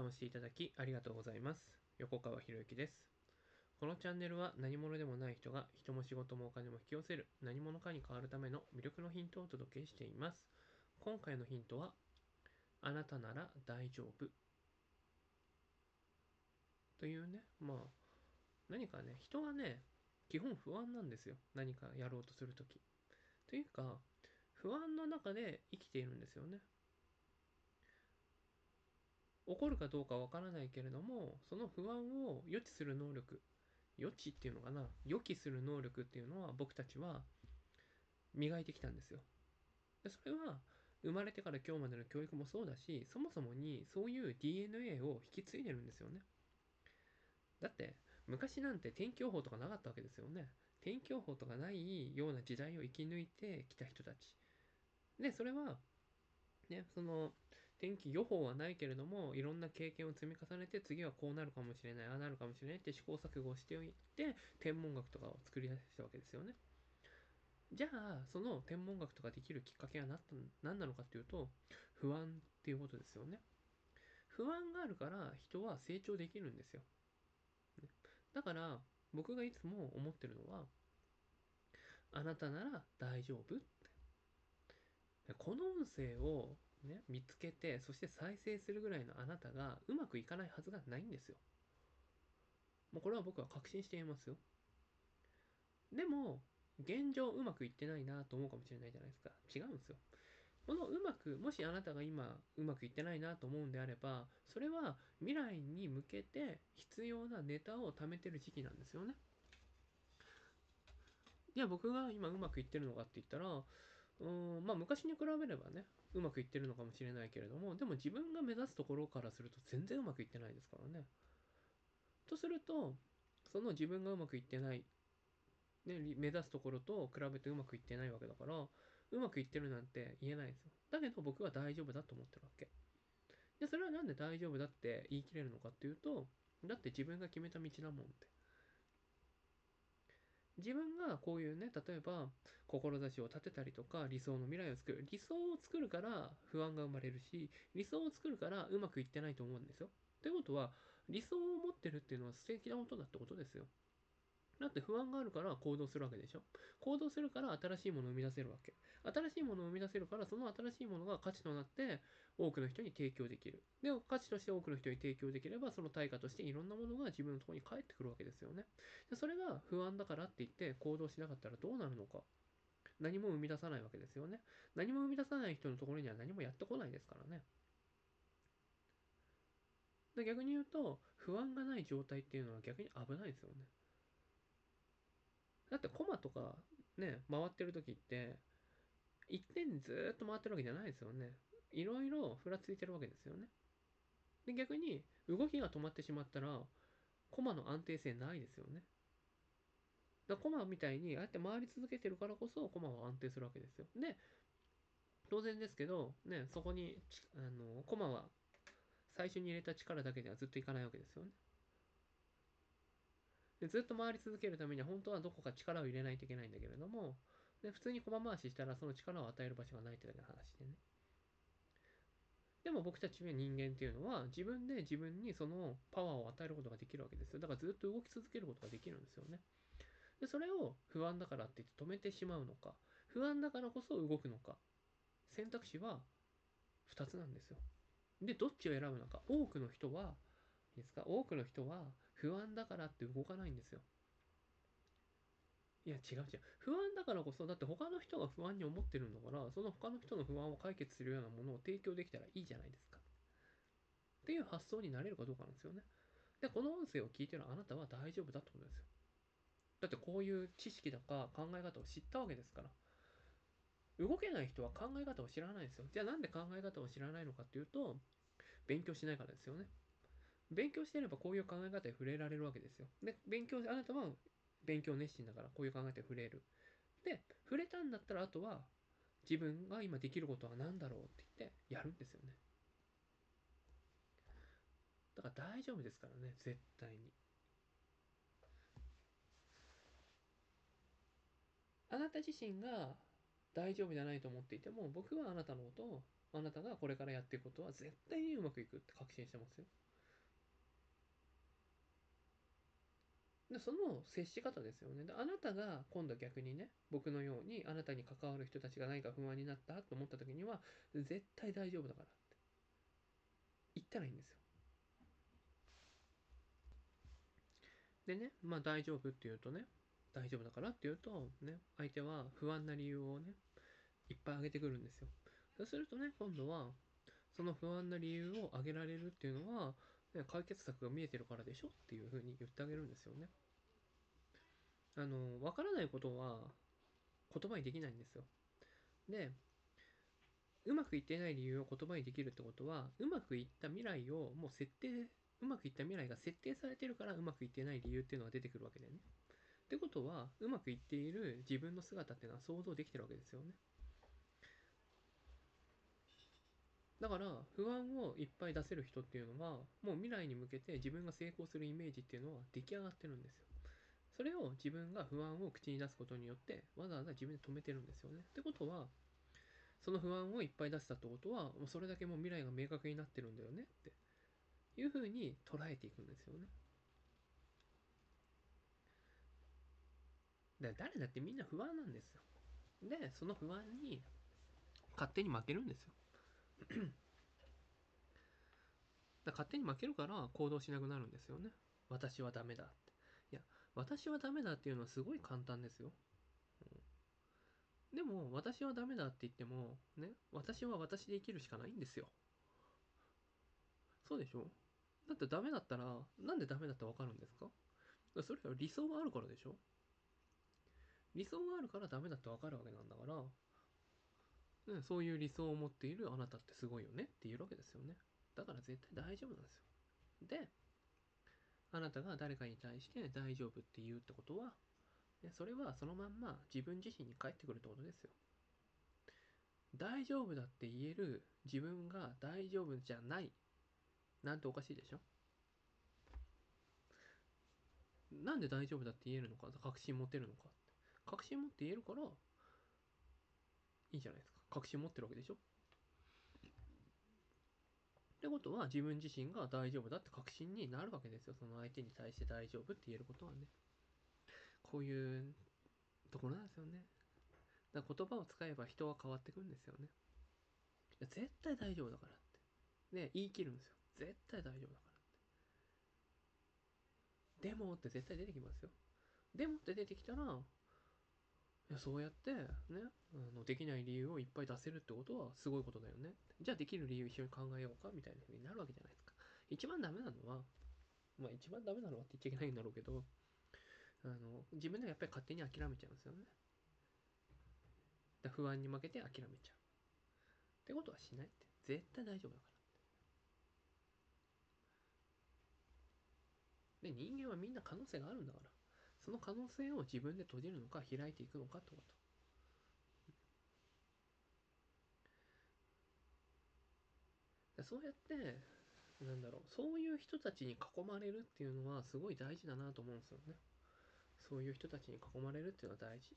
タンをしていただきありがとうございます。横川博之です。このチャンネルは何者でもない人が人も仕事もお金も引き寄せる何者かに変わるための魅力のヒントをお届けしています。今回のヒントは、あなたなら大丈夫。というね、まあ、何かね、人はね、基本不安なんですよ。何かやろうとするとき。というか、不安の中で生きているんですよね。起こるかどうかわからないけれども、その不安を予知する能力、予知っていうのかな、予期する能力っていうのは僕たちは磨いてきたんですよ。でそれは生まれてから今日までの教育もそうだし、そもそもにそういう DNA を引き継いでるんですよね。だって昔なんて天気予報とかなかったわけですよね。天気予報とかないような時代を生き抜いてきた人たち。で、それは、ね、その天気予報はないけれども、いろんな経験を積み重ねて、次はこうなるかもしれない、ああなるかもしれないって試行錯誤しておいて、天文学とかを作り出したわけですよね。じゃあ、その天文学とかできるきっかけは何何なのかっていうと、不安っていうことですよね。不安があるから人は成長できるんですよ。だから、僕がいつも思ってるのは、あなたなら大丈夫って。この音声をね、見つけて、そして再生するぐらいのあなたがうまくいかないはずがないんですよ。もうこれは僕は確信していますよ。でも、現状うまくいってないなと思うかもしれないじゃないですか。違うんですよ。このうまく、もしあなたが今うまくいってないなと思うんであれば、それは未来に向けて必要なネタを貯めてる時期なんですよね。いや、僕が今うまくいってるのかって言ったら、うんまあ昔に比べればね、うまくいってるのかもしれないけれども、でも自分が目指すところからすると全然うまくいってないですからね。とすると、その自分がうまくいってない、ね、目指すところと比べてうまくいってないわけだから、うまくいってるなんて言えないですよ。だけど僕は大丈夫だと思ってるわけ。で、それはなんで大丈夫だって言い切れるのかっていうと、だって自分が決めた道だもんって。自分がこういうね、例えば、志を立てたりとか、理想の未来を作る。理想を作るから不安が生まれるし、理想を作るからうまくいってないと思うんですよ。ということは、理想を持ってるっていうのは素敵なことだってことですよ。だって不安があるから行動するわけでしょ？行動するから新しいものを生み出せるわけ。新しいものを生み出せるから、その新しいものが価値となって多くの人に提供できる。で、価値として多くの人に提供できれば、その対価としていろんなものが自分のところに返ってくるわけですよね。でそれが不安だからって言って行動しなかったらどうなるのか。何も生み出さないわけですよね。何も生み出さない人のところには何もやってこないですからね。で逆に言うと、不安がない状態っていうのは逆に危ないですよね。だってコマとかね、回ってる時って、一点にずっと回ってるわけじゃないですよね。いろいろふらついてるわけですよね。で、逆に動きが止まってしまったら、コマの安定性ないですよね。だコマみたいに、ああやって回り続けてるからこそ、コマは安定するわけですよ。で、当然ですけど、ね、そこに、あの、コマは最初に入れた力だけではずっといかないわけですよね。でずっと回り続けるためには本当はどこか力を入れないといけないんだけれども、で普通に駒回ししたらその力を与える場所がないってだけの話でね。でも僕たちは人間っていうのは自分で自分にそのパワーを与えることができるわけですよ。だからずっと動き続けることができるんですよね。で、それを不安だからって言って止めてしまうのか、不安だからこそ動くのか、選択肢は2つなんですよ。で、どっちを選ぶのか。多くの人は、いいですか？多くの人は不安だからって動かないんですよ。いや、違う違う。不安だからこそ、だって他の人が不安に思ってるんだから、その他の人の不安を解決するようなものを提供できたらいいじゃないですか。っていう発想になれるかどうかなんですよね。で、この音声を聞いてるあなたは大丈夫だってことですよ。だってこういう知識だか考え方を知ったわけですから。動けない人は考え方を知らないですよ。じゃあなんで考え方を知らないのかっていうと、勉強しないからですよね。勉強してればこういう考え方に触れられるわけですよ。で、勉強、あなたは勉強熱心だからこういう考え方に触れる。で、触れたんだったらあとは自分が今できることは何だろうって言ってやるんですよね。だから大丈夫ですからね、絶対に。あなた自身が大丈夫じゃないと思っていても、僕はあなたのことをあなたがこれからやっていくことは絶対にうまくいくって確信してますよ。でその接し方ですよね。であなたが今度逆にね僕のようにあなたに関わる人たちが何か不安になったと思った時には絶対大丈夫だからって。言ったらいいんですよ。でねまあ大丈夫って言うとね大丈夫だからって言うとね相手は不安な理由をねいっぱい挙げてくるんですよ。そうするとね今度はその不安な理由を挙げられるっていうのは、解決策が見えてるからでしょっていうふうに言ってあげるんですよね。あの、わからないことは言葉にできないんですよ。で、うまくいってない理由を言葉にできるってことは、うまくいった未来をもう設定、うまくいった未来が設定されてるからうまくいってない理由っていうのが出てくるわけだよね。ってことは、うまくいっている自分の姿っていうのは想像できてるわけですよね。だから不安をいっぱい出せる人っていうのはもう未来に向けて自分が成功するイメージっていうのは出来上がってるんですよ。それを自分が不安を口に出すことによってわざわざ自分で止めてるんですよね。ってことはその不安をいっぱい出したってことはもうそれだけもう未来が明確になってるんだよねっていうふうに捉えていくんですよね。だ誰だってみんな不安なんですよ。でその不安に勝手に負けるんですよ。だ勝手に負けるから行動しなくなるんですよね。私はダメだって。いや、私はダメだっていうのはすごい簡単ですよ。うん、でも、私はダメだって言っても、ね、私は私で生きるしかないんですよ。そうでしょ？だってダメだったら、なんでダメだってわかるんですか？それは理想があるからでしょ？理想があるからダメだってわかるわけなんだから、ね、そういう理想を持っているあなたってすごいよねって言えるわけですよね。だから絶対大丈夫なんですよ。で、あなたが誰かに対して大丈夫って言うってことは、ね、それはそのまんま自分自身に返ってくるってことですよ。大丈夫だって言える自分が大丈夫じゃないなんておかしいでしょなんで大丈夫だって言えるのか確信持てるのか確信持って言えるからいいじゃないですか確信持ってるわけでしょ？ってことは自分自身が大丈夫だって確信になるわけですよ。その相手に対して大丈夫って言えることはね。こういうところなんですよね。だから言葉を使えば人は変わってくるんですよね。絶対大丈夫だからって。ね、言い切るんですよ。絶対大丈夫だからって。でもって絶対出てきますよ。でもって出てきたら、やそうやってねあのできない理由をいっぱい出せるってことはすごいことだよね。じゃあできる理由一緒に考えようかみたいな風になるわけじゃないですか。一番ダメなのはまあ一番ダメなのはって言っちゃいけないんだろうけどあの自分ではやっぱり勝手に諦めちゃうんですよね。だ不安に負けて諦めちゃう。ってことはしないって。絶対大丈夫だから。で人間はみんな可能性があるんだから。その可能性を自分で閉じるのか開いていくのかってこと。そうやってなんだろうそういう人たちに囲まれるっていうのはすごい大事だなと思うんですよね。そういう人たちに囲まれるっていうのは大事。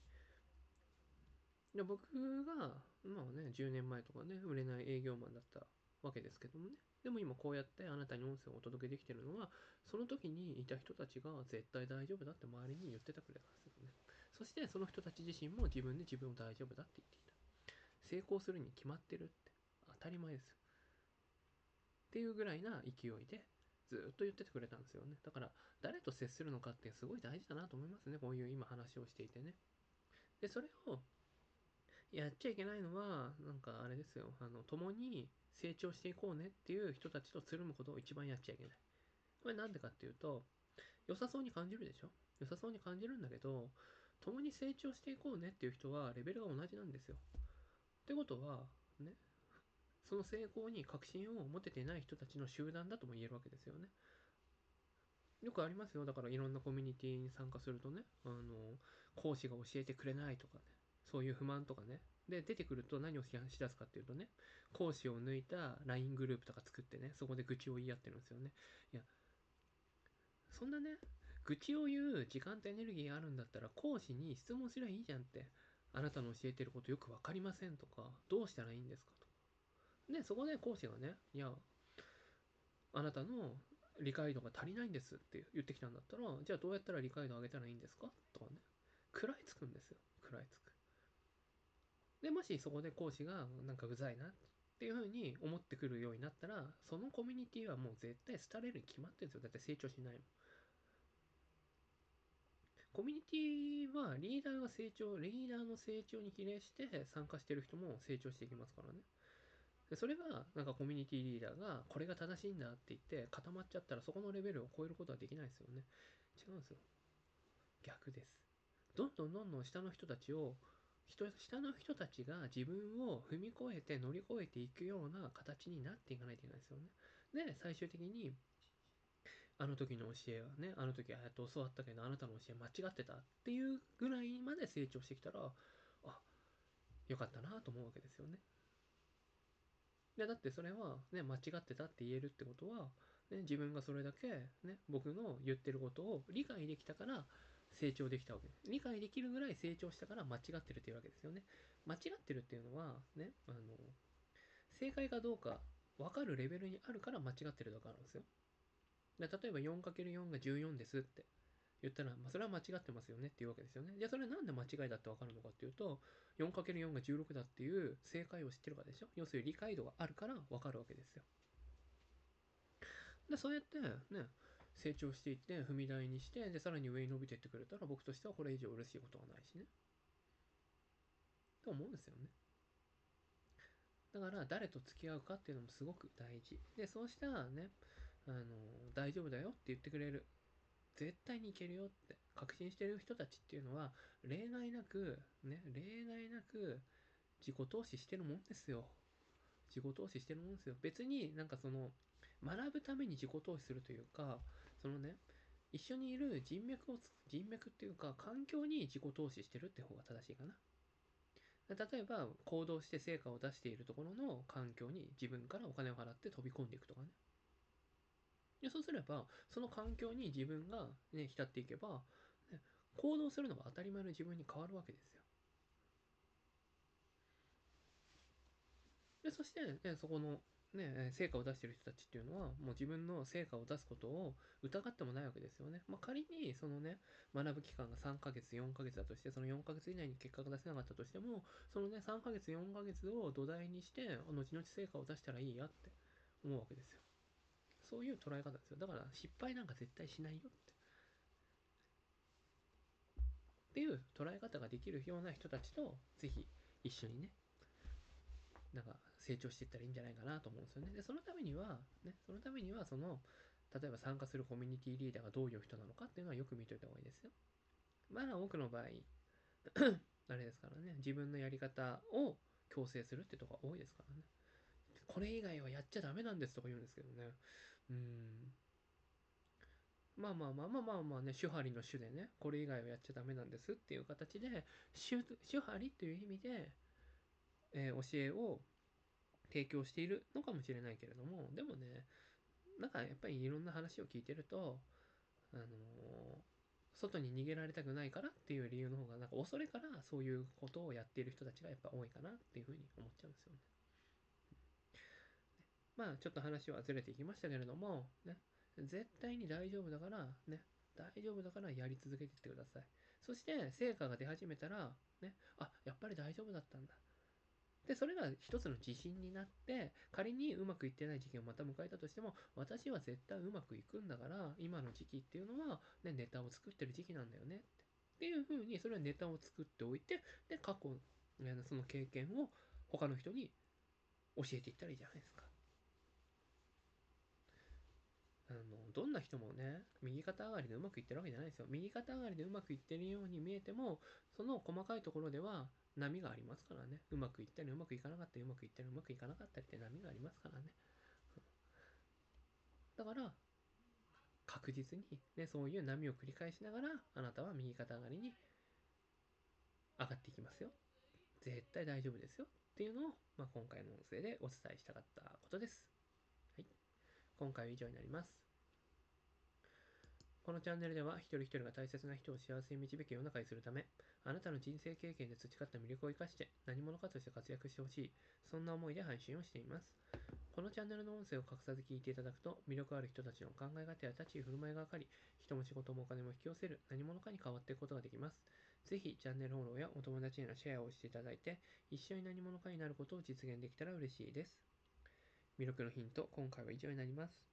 で僕がまあね10年前とかね売れない営業マンだったわけですけどもねでも今こうやってあなたに音声をお届けできてるのは、その時にいた人たちが絶対大丈夫だって周りに言ってたくれたんですよね。そしてその人たち自身も自分で自分を大丈夫だって言っていた。成功するに決まってるって当たり前ですよ。っていうぐらいな勢いでずっと言っててくれたんですよね。だから誰と接するのかってすごい大事だなと思いますね。こういう今話をしていてね。で、それをやっちゃいけないのは、なんかあれですよ。あの、共に成長していこうねっていう人たちとつるむことを一番やっちゃいけない。これなんでかっていうと、良さそうに感じるでしょ？良さそうに感じるんだけど、共に成長していこうねっていう人はレベルが同じなんですよ。ってことは、ね、その成功に確信を持ててない人たちの集団だとも言えるわけですよね。よくありますよ。だからいろんなコミュニティに参加するとね、あの、講師が教えてくれないとかね、そういう不満とかね、で、出てくると何を批判しだすかっていうとね、講師を抜いた LINE グループとか作ってね、そこで愚痴を言い合ってるんですよね。いや、そんなね、愚痴を言う時間とエネルギーがあるんだったら、講師に質問すればいいじゃんって。あなたの教えてることよくわかりませんとか、どうしたらいいんですかとか。で、そこで講師がね、いや、あなたの理解度が足りないんですって言ってきたんだったら、じゃあどうやったら理解度上げたらいいんですかとかね、食らいつくんですよ。食らいつく。で、もしそこで講師がなんかうざいなっていうふうに思ってくるようになったら、そのコミュニティはもう絶対廃れるに決まってるんですよ。だって成長しないもん。コミュニティはリーダーが成長、リーダーの成長に比例して参加してる人も成長していきますからね。でそれが、なんかコミュニティリーダーが、これが正しいんだって言って固まっちゃったら、そこのレベルを超えることはできないですよね。違うんですよ。逆です。どんどんどんどん下の人たちを、人下の人たちが自分を踏み越えて乗り越えていくような形になっていかないといけないですよね。で、最終的に、あの時の教えはね、あの時ああやって教わったけど、あなたの教え間違ってたっていうぐらいまで成長してきたら、あ、よかったなと思うわけですよね。で、だってそれはね、間違ってたって言えるってことは、ね、自分がそれだけね、僕の言ってることを理解できたから成長できたわけです。理解できるぐらい成長したから間違ってるっていうわけですよね。間違ってるっていうのは、ね、あの、正解かどうか分かるレベルにあるから間違ってるとかあるんですよ。で例えば 4×4 が14ですって言ったら、まあ、それは間違ってますよねっていうわけですよね。じゃあそれなんで間違いだって分かるのかっていうと、4×4 が16だっていう正解を知ってるからでしょ要するに理解度があるから分かるわけですよ。で、そうやってね、成長していって踏み台にしてでさらに上に伸びていってくれたら僕としてはこれ以上嬉しいことはないしね。と思うんですよね。だから誰と付き合うかっていうのもすごく大事。でそうしたらねあの大丈夫だよって言ってくれる。絶対にいけるよって確信してる人たちっていうのは例外なくね例外なく自己投資してるもんですよ。自己投資してるもんですよ。別になんかその学ぶために自己投資するというかそのね一緒にいる人脈を人脈っていうか環境に自己投資してるって方が正しいかな。例えば行動して成果を出しているところの環境に自分からお金を払って飛び込んでいくとかね。でそうすればその環境に自分がね浸っていけば、ね、行動するのが当たり前の自分に変わるわけですよ。でそして、ね、そこのね、成果を出してる人たちっていうのは、もう自分の成果を出すことを疑ってもないわけですよね。まあ、仮に、そのね、学ぶ期間が3ヶ月、4ヶ月だとして、その4ヶ月以内に結果が出せなかったとしても、そのね、3ヶ月、4ヶ月を土台にして、後々成果を出したらいいやって思うわけですよ。そういう捉え方ですよ。だから、失敗なんか絶対しないよって。っていう捉え方ができるような人たちと、ぜひ一緒にね、なんか成長していったらいいんじゃないかなと思うんですよね。で、そのためには、ね、そのためには、その、例えば参加するコミュニティリーダーがどういう人なのかっていうのはよく見といた方がいいですよ。まあ、多くの場合、あれですからね、自分のやり方を強制するってとこが多いですからね。これ以外はやっちゃダメなんですとか言うんですけどね。うん。まあまあまあまあまあまあね、手張りの種でね、これ以外はやっちゃダメなんですっていう形で、手張りという意味で、えー、教えを提供しているのかもしれないけれども、でもね、なんかやっぱりいろんな話を聞いてると、あのー、外に逃げられたくないからっていう理由の方が、なんか恐れからそういうことをやっている人たちがやっぱ多いかなっていうふうに思っちゃうんですよね。まあちょっと話はずれていきましたけれども、ね、絶対に大丈夫だから、ね、大丈夫だからやり続けていってください。そして成果が出始めたら、ね、あ、やっぱり大丈夫だったんだ。で、それが一つの自信になって、仮にうまくいってない時期をまた迎えたとしても、私は絶対うまくいくんだから、今の時期っていうのは、ね、ネタを作ってる時期なんだよねって。っていうふうに、それはネタを作っておいて、で、過去、その経験を他の人に教えていったらいいじゃないですか。あの、どんな人もね、右肩上がりでうまくいってるわけじゃないですよ。右肩上がりでうまくいってるように見えても、その細かいところでは、波がありますからね。うまくいったり、うまくいかなかったり、うまくいったり、うまくいかなかったりって波がありますからね。だから、確実に、ね、そういう波を繰り返しながら、あなたは右肩上がりに上がっていきますよ。絶対大丈夫ですよ。っていうのを、まあ、今回の音声でお伝えしたかったことです。はい。今回は以上になります。このチャンネルでは一人一人が大切な人を幸せに導く世の中にするため、あなたの人生経験で培った魅力を生かして何者かとして活躍してほしい、そんな思いで配信をしています。このチャンネルの音声を隠さず聞いていただくと、魅力ある人たちの考え方や立ち居振る舞いがわかり、人も仕事もお金も引き寄せる何者かに変わっていくことができます。ぜひチャンネルフォローやお友達へのシェアをしていただいて、一緒に何者かになることを実現できたら嬉しいです。魅力のヒント、今回は以上になります。